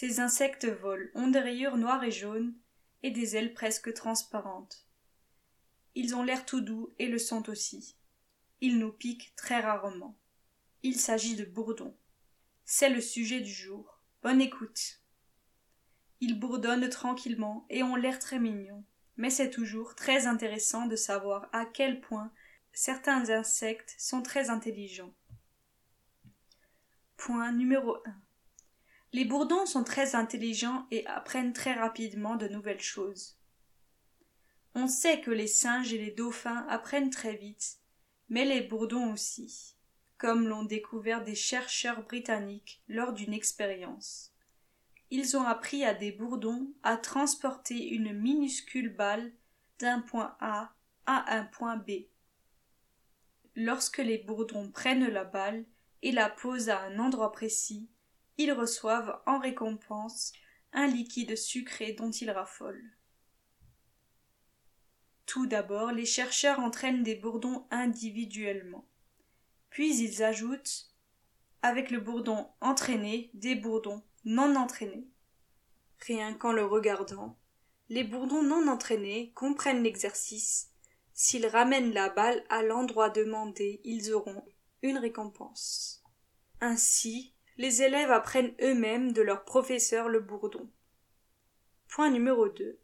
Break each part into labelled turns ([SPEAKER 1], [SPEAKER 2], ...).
[SPEAKER 1] Ces insectes volent, ont des rayures noires et jaunes, et des ailes presque transparentes. Ils ont l'air tout doux et le sont aussi. Ils nous piquent très rarement. Il s'agit de bourdons. C'est le sujet du jour. Bonne écoute. Ils bourdonnent tranquillement et ont l'air très mignons, mais c'est toujours très intéressant de savoir à quel point certains insectes sont très intelligents. Point numéro 1. Les bourdons sont très intelligents et apprennent très rapidement de nouvelles choses. On sait que les singes et les dauphins apprennent très vite, mais les bourdons aussi, comme l'ont découvert des chercheurs britanniques lors d'une expérience. Ils ont appris à des bourdons à transporter une minuscule balle d'un point A à un point B. Lorsque les bourdons prennent la balle et la posent à un endroit précis, ils reçoivent en récompense un liquide sucré dont ils raffolent. Tout d'abord, les chercheurs entraînent des bourdons individuellement. Puis ils ajoutent, avec le bourdon entraîné, des bourdons non entraînés. Rien qu'en le regardant, les bourdons non entraînés comprennent l'exercice. S'ils ramènent la balle à l'endroit demandé, ils auront une récompense. Ainsi, les élèves apprennent eux-mêmes de leur professeur le bourdon. Point numéro 2.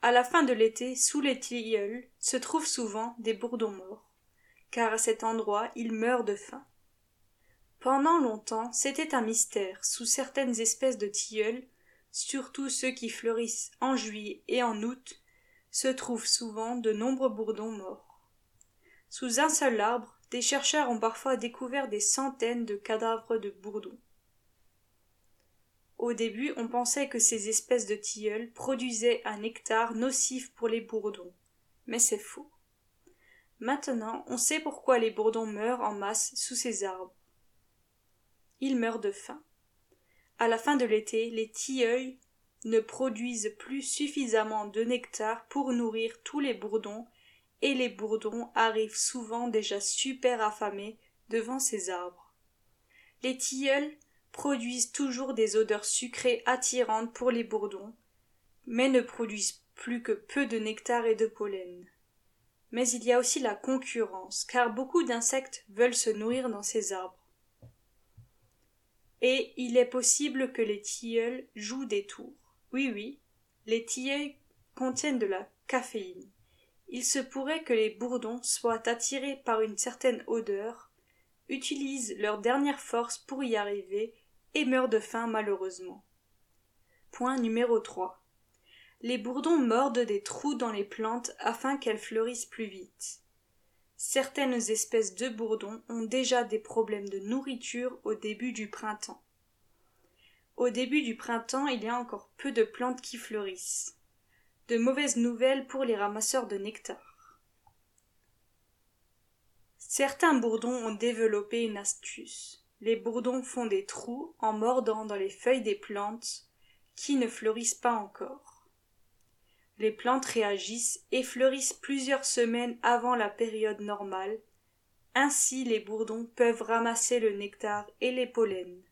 [SPEAKER 1] À la fin de l'été, sous les tilleuls, se trouvent souvent des bourdons morts, car à cet endroit ils meurent de faim. Pendant longtemps, c'était un mystère, sous certaines espèces de tilleuls, surtout ceux qui fleurissent en juillet et en août, se trouvent souvent de nombreux bourdons morts. Sous un seul arbre, des chercheurs ont parfois découvert des centaines de cadavres de bourdons. Au début, on pensait que ces espèces de tilleuls produisaient un nectar nocif pour les bourdons. Mais c'est faux. Maintenant, on sait pourquoi les bourdons meurent en masse sous ces arbres. Ils meurent de faim. À la fin de l'été, les tilleuls ne produisent plus suffisamment de nectar pour nourrir tous les bourdons, et les bourdons arrivent souvent déjà super affamés devant ces arbres. Les tilleuls produisent toujours des odeurs sucrées attirantes pour les bourdons, mais ne produisent plus que peu de nectar et de pollen. Mais il y a aussi la concurrence, car beaucoup d'insectes veulent se nourrir dans ces arbres. Et il est possible que les tilleuls jouent des tours. Oui, oui, les tilleuls contiennent de la caféine. Il se pourrait que les bourdons soient attirés par une certaine odeur, utilisent leur dernière force pour y arriver et meurt de faim malheureusement. Point numéro 3. Les bourdons mordent des trous dans les plantes afin qu'elles fleurissent plus vite. Certaines espèces de bourdons ont déjà des problèmes de nourriture au début du printemps. Au début du printemps, il y a encore peu de plantes qui fleurissent. De mauvaises nouvelles pour les ramasseurs de nectar. Certains bourdons ont développé une astuce les bourdons font des trous en mordant dans les feuilles des plantes qui ne fleurissent pas encore. Les plantes réagissent et fleurissent plusieurs semaines avant la période normale. Ainsi les bourdons peuvent ramasser le nectar et les pollens.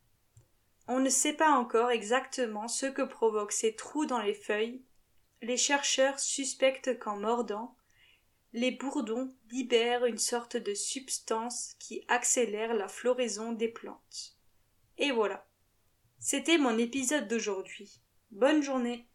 [SPEAKER 1] On ne sait pas encore exactement ce que provoquent ces trous dans les feuilles. Les chercheurs suspectent qu'en mordant, les bourdons libèrent une sorte de substance qui accélère la floraison des plantes. Et voilà. C'était mon épisode d'aujourd'hui. Bonne journée.